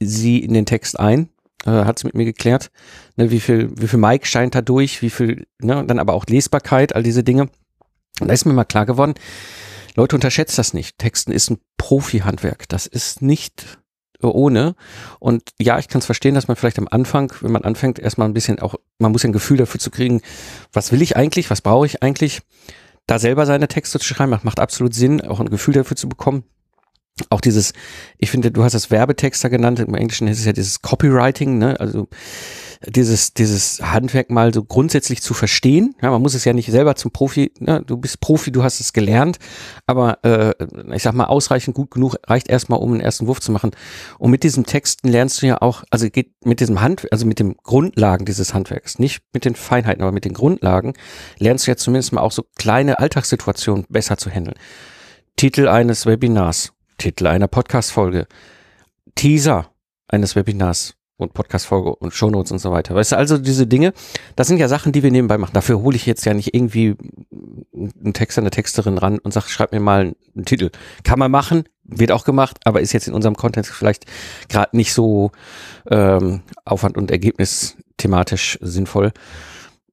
sie in den Text ein? Äh, hat sie mit mir geklärt. Ne, wie viel, wie viel Mike scheint da durch, wie viel, ne, dann aber auch Lesbarkeit, all diese Dinge. Und da ist mir mal klar geworden, Leute, unterschätzt das nicht. Texten ist ein Profi-Handwerk. Das ist nicht ohne. Und ja, ich kann es verstehen, dass man vielleicht am Anfang, wenn man anfängt, erstmal ein bisschen auch, man muss ein Gefühl dafür zu kriegen, was will ich eigentlich, was brauche ich eigentlich, da selber seine Texte zu schreiben, macht absolut Sinn, auch ein Gefühl dafür zu bekommen. Auch dieses, ich finde, du hast das Werbetexter genannt, im Englischen ist es ja dieses Copywriting, ne? Also dieses, dieses Handwerk mal so grundsätzlich zu verstehen. Ja, man muss es ja nicht selber zum Profi, ne? du bist Profi, du hast es gelernt, aber äh, ich sag mal, ausreichend gut genug reicht erstmal, um einen ersten Wurf zu machen. Und mit diesen Texten lernst du ja auch, also geht mit diesem Hand, also mit den Grundlagen dieses Handwerks, nicht mit den Feinheiten, aber mit den Grundlagen, lernst du ja zumindest mal auch so kleine Alltagssituationen besser zu handeln. Titel eines Webinars, Titel einer Podcast-Folge, Teaser eines Webinars, und Podcast-Folge und Shownotes und so weiter. Weißt du, also diese Dinge, das sind ja Sachen, die wir nebenbei machen. Dafür hole ich jetzt ja nicht irgendwie einen Texter, eine Texterin ran und sage, schreib mir mal einen Titel. Kann man machen, wird auch gemacht, aber ist jetzt in unserem Content vielleicht gerade nicht so ähm, Aufwand und Ergebnis thematisch sinnvoll.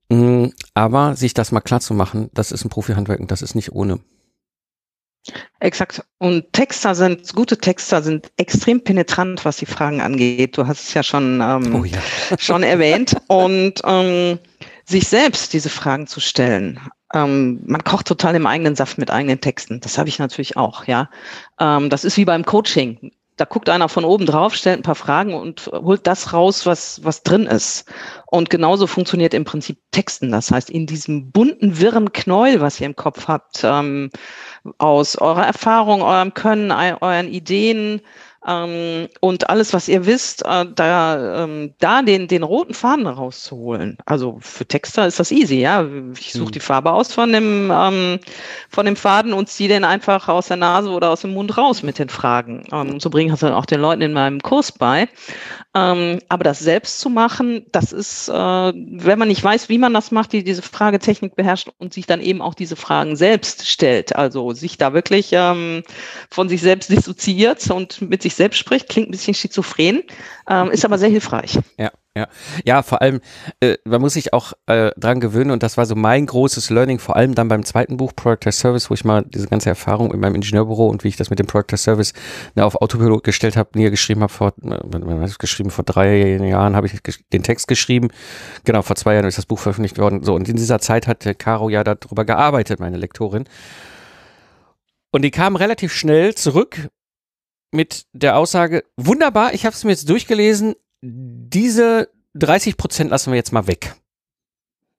Mm, aber sich das mal klar zu machen, das ist ein Profi-Handwerk und das ist nicht ohne. Exakt. Und Texter sind, gute Texter sind extrem penetrant, was die Fragen angeht. Du hast es ja schon, ähm, oh ja. schon erwähnt. Und ähm, sich selbst diese Fragen zu stellen. Ähm, man kocht total im eigenen Saft mit eigenen Texten. Das habe ich natürlich auch, ja. Ähm, das ist wie beim Coaching. Da guckt einer von oben drauf, stellt ein paar Fragen und holt das raus, was, was drin ist. Und genauso funktioniert im Prinzip Texten. Das heißt, in diesem bunten, wirren Knäuel, was ihr im Kopf habt, ähm, aus eurer Erfahrung, eurem Können, euren Ideen, ähm, und alles, was ihr wisst, äh, da, ähm, da den, den roten Faden rauszuholen. Also für Texter ist das easy, ja. Ich suche hm. die Farbe aus von dem, ähm, von dem Faden und ziehe den einfach aus der Nase oder aus dem Mund raus mit den Fragen. Ähm, so bringe ich das dann auch den Leuten in meinem Kurs bei. Ähm, aber das selbst zu machen, das ist, äh, wenn man nicht weiß, wie man das macht, die diese Fragetechnik beherrscht und sich dann eben auch diese Fragen selbst stellt. Also sich da wirklich ähm, von sich selbst dissoziiert und mit sich selbst spricht, klingt ein bisschen schizophren, ähm, ist aber sehr hilfreich. Ja. Ja, ja, vor allem, äh, man muss sich auch äh, dran gewöhnen und das war so mein großes Learning, vor allem dann beim zweiten Buch Product as Service, wo ich mal diese ganze Erfahrung in meinem Ingenieurbüro und wie ich das mit dem Product as Service ne, auf Autopilot gestellt habe, niedergeschrieben habe vor, äh, geschrieben vor drei Jahren habe ich den Text geschrieben, genau vor zwei Jahren ist das Buch veröffentlicht worden. So und in dieser Zeit hat Caro ja darüber gearbeitet, meine Lektorin. Und die kam relativ schnell zurück mit der Aussage, wunderbar, ich habe es mir jetzt durchgelesen, diese 30 Prozent lassen wir jetzt mal weg.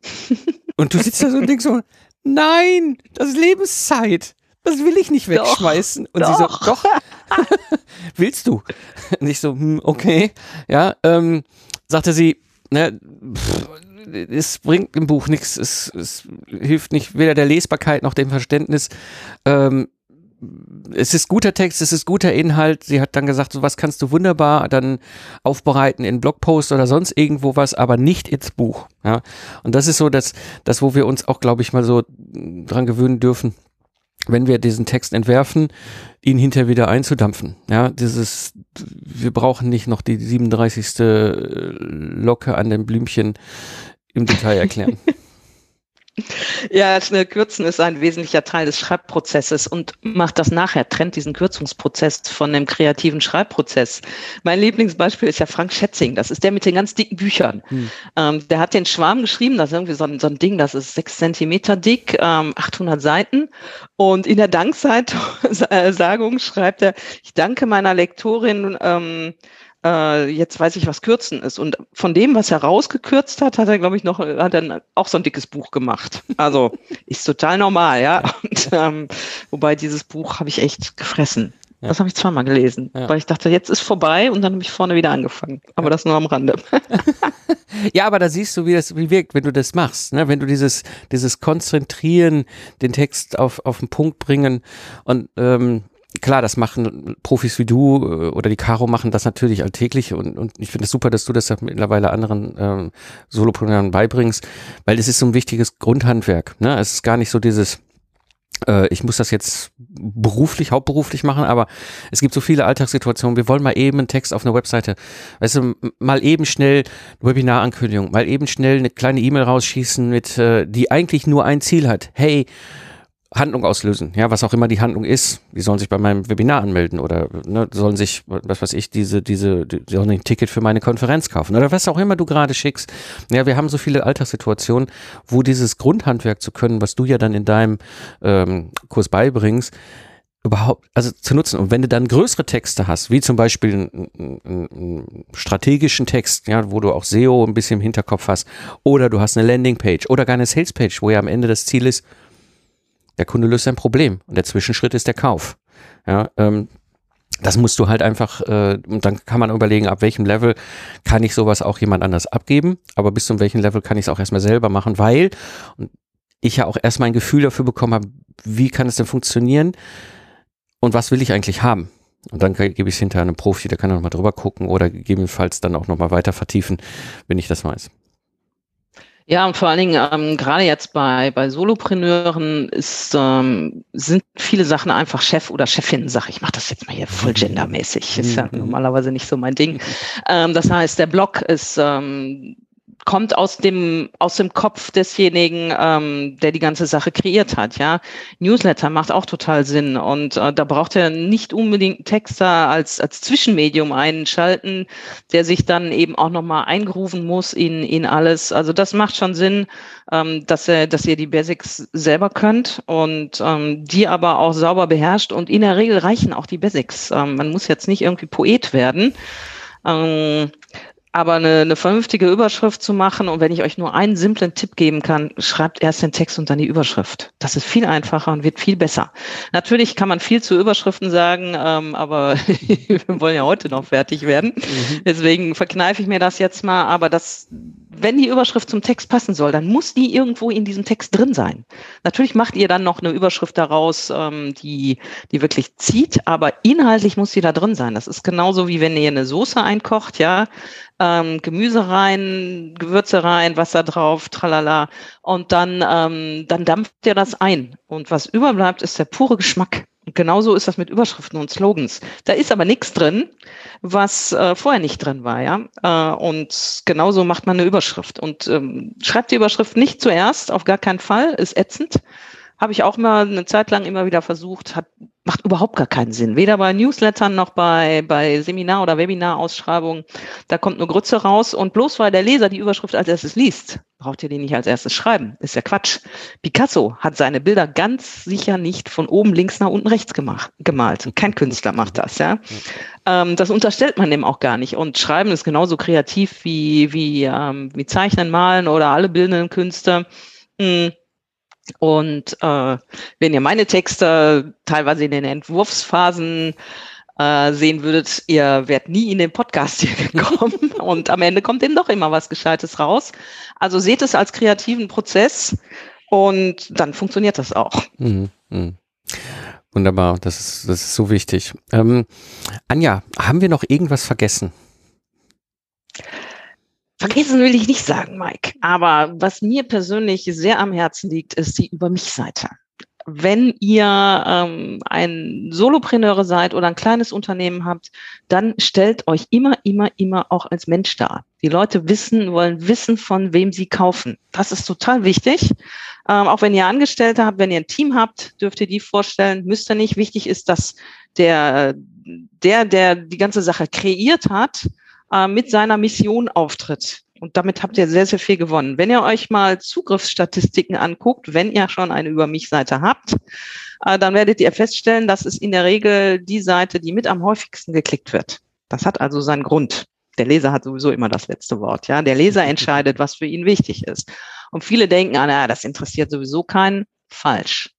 Und du sitzt da so und denkst so, nein, das ist Lebenszeit. Das will ich nicht wegschmeißen. Doch, und doch. sie so, doch, willst du? Und ich so, hm, okay. Ja, ähm, sagte sie, ne, pff, es bringt im Buch nichts. Es, es hilft nicht weder der Lesbarkeit noch dem Verständnis. Ähm, es ist guter Text, es ist guter Inhalt. Sie hat dann gesagt, sowas kannst du wunderbar dann aufbereiten in Blogpost oder sonst irgendwo was, aber nicht ins Buch. Ja, und das ist so das, das, wo wir uns auch, glaube ich, mal so dran gewöhnen dürfen, wenn wir diesen Text entwerfen, ihn hinterher wieder einzudampfen. Ja, dieses, wir brauchen nicht noch die 37. Locke an dem Blümchen im Detail erklären. Ja, schnell kürzen ist ein wesentlicher Teil des Schreibprozesses und macht das nachher, trennt diesen Kürzungsprozess von dem kreativen Schreibprozess. Mein Lieblingsbeispiel ist ja Frank Schätzing, das ist der mit den ganz dicken Büchern. Hm. Ähm, der hat den Schwarm geschrieben, das ist irgendwie so ein, so ein Ding, das ist sechs Zentimeter dick, ähm, 800 Seiten und in der Danksagung schreibt er, ich danke meiner Lektorin, ähm, äh, jetzt weiß ich, was Kürzen ist. Und von dem, was er rausgekürzt hat, hat er, glaube ich, noch, hat er auch so ein dickes Buch gemacht. Also ist total normal, ja. Und, ähm, wobei dieses Buch habe ich echt gefressen. Ja. Das habe ich zweimal gelesen, ja. weil ich dachte, jetzt ist vorbei und dann habe ich vorne wieder angefangen. Aber ja. das nur am Rande. ja, aber da siehst du, wie das wie wirkt, wenn du das machst. Ne? Wenn du dieses, dieses Konzentrieren, den Text auf, auf den Punkt bringen und ähm, klar, das machen Profis wie du äh, oder die Caro machen das natürlich alltäglich und, und ich finde es super, dass du das mittlerweile anderen ähm, Solopreneuren beibringst, weil es ist so ein wichtiges Grundhandwerk. Ne? Es ist gar nicht so dieses, äh, ich muss das jetzt beruflich, hauptberuflich machen, aber es gibt so viele Alltagssituationen. Wir wollen mal eben einen Text auf einer Webseite, weißt du, mal eben schnell eine Webinarankündigung, mal eben schnell eine kleine E-Mail rausschießen mit, äh, die eigentlich nur ein Ziel hat. Hey, Handlung auslösen, ja, was auch immer die Handlung ist. Die sollen sich bei meinem Webinar anmelden oder ne, sollen sich, was weiß ich, diese, diese, die sollen ein Ticket für meine Konferenz kaufen oder was auch immer du gerade schickst. Ja, wir haben so viele Alltagssituationen, wo dieses Grundhandwerk zu können, was du ja dann in deinem ähm, Kurs beibringst, überhaupt, also zu nutzen. Und wenn du dann größere Texte hast, wie zum Beispiel einen, einen, strategischen Text, ja, wo du auch SEO ein bisschen im Hinterkopf hast, oder du hast eine Landingpage oder gar eine Salespage, wo ja am Ende das Ziel ist, der Kunde löst ein Problem und der Zwischenschritt ist der Kauf. Ja, ähm, das musst du halt einfach, äh, und dann kann man überlegen, ab welchem Level kann ich sowas auch jemand anders abgeben, aber bis zu welchem Level kann ich es auch erstmal selber machen, weil ich ja auch erstmal ein Gefühl dafür bekommen habe, wie kann es denn funktionieren und was will ich eigentlich haben. Und dann gebe ich es hinter einem Profi, der kann nochmal drüber gucken oder gegebenenfalls dann auch nochmal weiter vertiefen, wenn ich das weiß. Ja, und vor allen Dingen, ähm, gerade jetzt bei, bei Solopreneuren ist, ähm, sind viele Sachen einfach Chef oder Chefin, sag ich, mach das jetzt mal hier voll gendermäßig. Ist ja mhm. normalerweise nicht so mein Ding. Ähm, das heißt, der Blog ist ähm, kommt aus dem aus dem Kopf desjenigen, ähm, der die ganze Sache kreiert hat. Ja, Newsletter macht auch total Sinn und äh, da braucht er nicht unbedingt Texter als als Zwischenmedium einschalten, der sich dann eben auch noch mal eingerufen muss in in alles. Also das macht schon Sinn, ähm, dass er dass ihr die Basics selber könnt und ähm, die aber auch sauber beherrscht und in der Regel reichen auch die Basics. Ähm, man muss jetzt nicht irgendwie Poet werden. Ähm, aber eine, eine vernünftige Überschrift zu machen und wenn ich euch nur einen simplen Tipp geben kann, schreibt erst den Text und dann die Überschrift. Das ist viel einfacher und wird viel besser. Natürlich kann man viel zu Überschriften sagen, ähm, aber wir wollen ja heute noch fertig werden. Mhm. Deswegen verkneife ich mir das jetzt mal. Aber das, wenn die Überschrift zum Text passen soll, dann muss die irgendwo in diesem Text drin sein. Natürlich macht ihr dann noch eine Überschrift daraus, ähm, die, die wirklich zieht, aber inhaltlich muss sie da drin sein. Das ist genauso wie wenn ihr eine Soße einkocht, ja ähm, Gemüse rein, Gewürze rein, Wasser drauf, tralala. Und dann, ähm, dann dampft ihr das ein. Und was überbleibt, ist der pure Geschmack. Und genauso ist das mit Überschriften und Slogans. Da ist aber nichts drin, was äh, vorher nicht drin war, ja. Äh, und genauso macht man eine Überschrift. Und ähm, schreibt die Überschrift nicht zuerst, auf gar keinen Fall, ist ätzend. Habe ich auch mal eine Zeit lang immer wieder versucht, hat, macht überhaupt gar keinen Sinn. Weder bei Newslettern noch bei, bei Seminar- oder Webinarausschreibungen. Da kommt nur Grütze raus und bloß weil der Leser die Überschrift als erstes liest, braucht ihr die nicht als erstes schreiben. Ist ja Quatsch. Picasso hat seine Bilder ganz sicher nicht von oben links nach unten rechts gemacht, gemalt. Kein Künstler macht das, ja. Ähm, das unterstellt man dem auch gar nicht. Und Schreiben ist genauso kreativ wie, wie, ähm, wie Zeichnen, Malen oder alle bildenden Künste. Hm und äh, wenn ihr meine Texte teilweise in den Entwurfsphasen äh, sehen würdet, ihr wärt nie in den Podcast hier gekommen und am Ende kommt eben doch immer was Gescheites raus. Also seht es als kreativen Prozess und dann funktioniert das auch. Mhm, mh. Wunderbar, das ist, das ist so wichtig. Ähm, Anja, haben wir noch irgendwas vergessen? Vergessen will ich nicht sagen, Mike. Aber was mir persönlich sehr am Herzen liegt, ist die Über mich-Seite wenn ihr ähm, ein Solopreneure seid oder ein kleines Unternehmen habt, dann stellt euch immer, immer, immer auch als Mensch dar. Die Leute wissen, wollen wissen, von wem sie kaufen. Das ist total wichtig. Ähm, auch wenn ihr Angestellte habt, wenn ihr ein Team habt, dürft ihr die vorstellen, müsst ihr nicht. Wichtig ist, dass der, der, der die ganze Sache kreiert hat, äh, mit seiner Mission auftritt. Und damit habt ihr sehr, sehr viel gewonnen. Wenn ihr euch mal Zugriffsstatistiken anguckt, wenn ihr schon eine Über mich-Seite habt, äh, dann werdet ihr feststellen, dass es in der Regel die Seite, die mit am häufigsten geklickt wird. Das hat also seinen Grund. Der Leser hat sowieso immer das letzte Wort. Ja, der Leser entscheidet, was für ihn wichtig ist. Und viele denken, ah, na, das interessiert sowieso keinen falsch.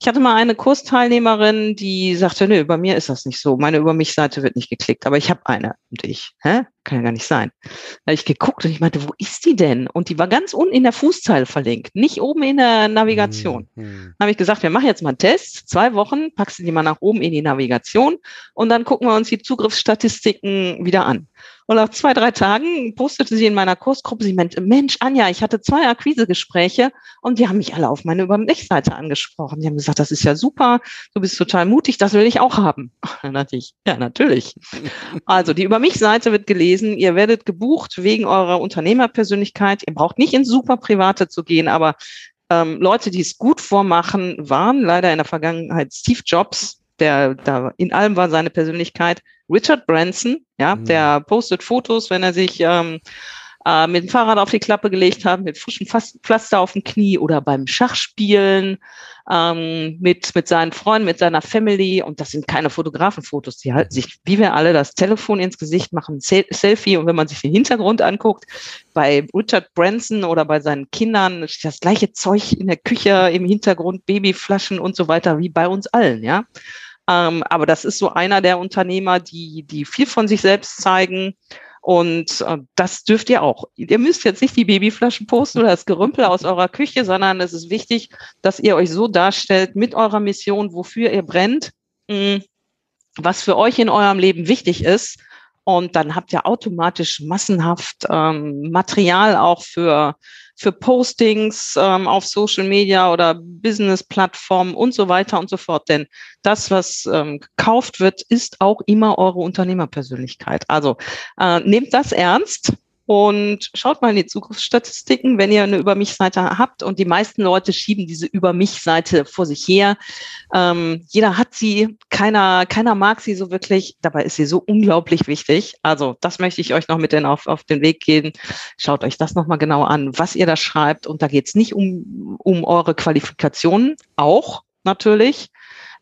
Ich hatte mal eine Kursteilnehmerin, die sagte, nö, bei mir ist das nicht so. Meine Über mich Seite wird nicht geklickt, aber ich habe eine. Und ich, hä? Kann ja gar nicht sein. Da habe ich geguckt und ich meinte, wo ist die denn? Und die war ganz unten in der Fußzeile verlinkt, nicht oben in der Navigation. Mhm. habe ich gesagt, wir machen jetzt mal einen Test. Zwei Wochen, packst du die mal nach oben in die Navigation und dann gucken wir uns die Zugriffsstatistiken wieder an. Und nach zwei, drei Tagen postete sie in meiner Kursgruppe, sie meinte, Mensch, Anja, ich hatte zwei Akquisegespräche und die haben mich alle auf meine Über mich-Seite angesprochen. Die haben gesagt, das ist ja super, du bist total mutig, das will ich auch haben. Dann dachte ich, ja, natürlich. Also die Über mich-Seite wird gelesen, ihr werdet gebucht wegen eurer Unternehmerpersönlichkeit. Ihr braucht nicht ins super Private zu gehen, aber ähm, Leute, die es gut vormachen, waren leider in der Vergangenheit Steve Jobs, der da in allem war seine Persönlichkeit. Richard Branson, ja, mhm. der postet Fotos, wenn er sich ähm, äh, mit dem Fahrrad auf die Klappe gelegt hat, mit frischem Pflaster auf dem Knie oder beim Schachspielen ähm, mit, mit seinen Freunden, mit seiner Family. Und das sind keine Fotografenfotos. Die halten sich, wie wir alle, das Telefon ins Gesicht, machen ein Selfie. Und wenn man sich den Hintergrund anguckt, bei Richard Branson oder bei seinen Kindern das gleiche Zeug in der Küche, im Hintergrund, Babyflaschen und so weiter, wie bei uns allen, ja. Ähm, aber das ist so einer der Unternehmer, die, die viel von sich selbst zeigen. Und äh, das dürft ihr auch. Ihr müsst jetzt nicht die Babyflaschen posten oder das Gerümpel aus eurer Küche, sondern es ist wichtig, dass ihr euch so darstellt mit eurer Mission, wofür ihr brennt, mh, was für euch in eurem Leben wichtig ist. Und dann habt ihr automatisch massenhaft ähm, Material auch für für Postings ähm, auf Social Media oder Business-Plattformen und so weiter und so fort. Denn das, was ähm, gekauft wird, ist auch immer eure Unternehmerpersönlichkeit. Also äh, nehmt das ernst und schaut mal in die Zukunftsstatistiken, wenn ihr eine Über mich-Seite habt. Und die meisten Leute schieben diese Über mich-Seite vor sich her. Ähm, jeder hat sie, keiner, keiner mag sie so wirklich. Dabei ist sie so unglaublich wichtig. Also das möchte ich euch noch mit den auf, auf den Weg geben. Schaut euch das nochmal genau an, was ihr da schreibt. Und da geht es nicht um, um eure Qualifikationen, auch natürlich.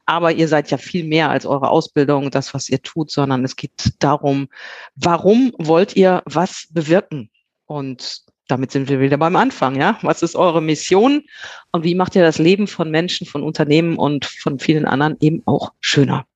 Aber ihr seid ja viel mehr als eure Ausbildung, das, was ihr tut, sondern es geht darum, warum wollt ihr was bewirken? Und damit sind wir wieder beim Anfang, ja? Was ist eure Mission und wie macht ihr das Leben von Menschen, von Unternehmen und von vielen anderen eben auch schöner?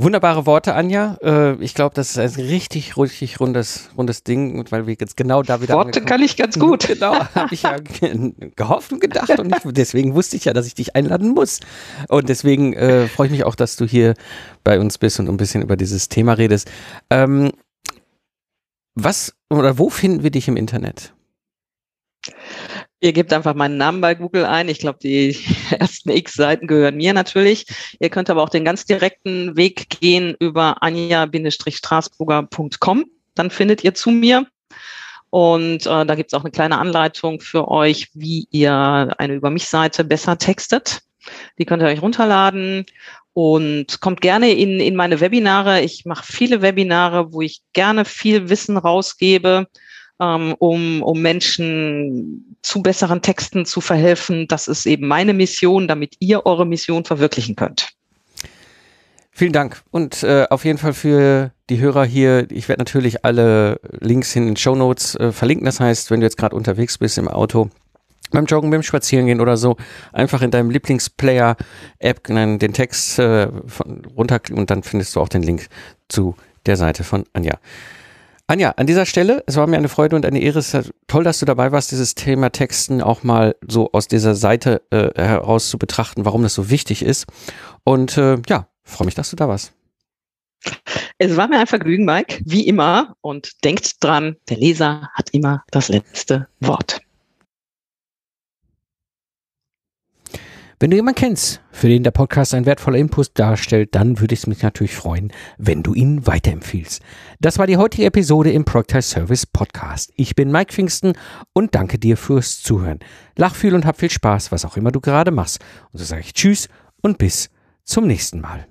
Wunderbare Worte, Anja. Äh, ich glaube, das ist ein richtig, richtig rundes, rundes Ding, weil wir jetzt genau da wieder. Worte kann ich ganz gut. Genau, habe ich ja gehofft und gedacht und ich, deswegen wusste ich ja, dass ich dich einladen muss. Und deswegen äh, freue ich mich auch, dass du hier bei uns bist und ein bisschen über dieses Thema redest. Ähm, was oder wo finden wir dich im Internet? Ihr gebt einfach meinen Namen bei Google ein. Ich glaube, die ersten X-Seiten gehören mir natürlich. Ihr könnt aber auch den ganz direkten Weg gehen über anja-straßburger.com. Dann findet ihr zu mir. Und äh, da gibt es auch eine kleine Anleitung für euch, wie ihr eine Über mich-Seite besser textet. Die könnt ihr euch runterladen und kommt gerne in, in meine Webinare. Ich mache viele Webinare, wo ich gerne viel Wissen rausgebe ähm, um, um Menschen zu besseren Texten zu verhelfen. Das ist eben meine Mission, damit ihr eure Mission verwirklichen könnt. Vielen Dank und äh, auf jeden Fall für die Hörer hier. Ich werde natürlich alle Links in den Show Notes äh, verlinken. Das heißt, wenn du jetzt gerade unterwegs bist im Auto, beim Joggen, beim Spazierengehen oder so, einfach in deinem Lieblingsplayer-App den Text äh, von, runterklicken und dann findest du auch den Link zu der Seite von Anja. Anja, an dieser Stelle, es war mir eine Freude und eine Ehre. Es ist toll, dass du dabei warst, dieses Thema Texten auch mal so aus dieser Seite äh, heraus zu betrachten, warum das so wichtig ist. Und äh, ja, freue mich, dass du da warst. Es war mir ein Vergnügen, Mike, wie immer. Und denkt dran, der Leser hat immer das letzte Wort. Wenn du jemanden kennst, für den der Podcast ein wertvoller Input darstellt, dann würde es mich natürlich freuen, wenn du ihn weiterempfiehlst. Das war die heutige Episode im Project Service Podcast. Ich bin Mike Pfingsten und danke dir fürs Zuhören. Lach viel und hab viel Spaß, was auch immer du gerade machst. Und so sage ich Tschüss und bis zum nächsten Mal.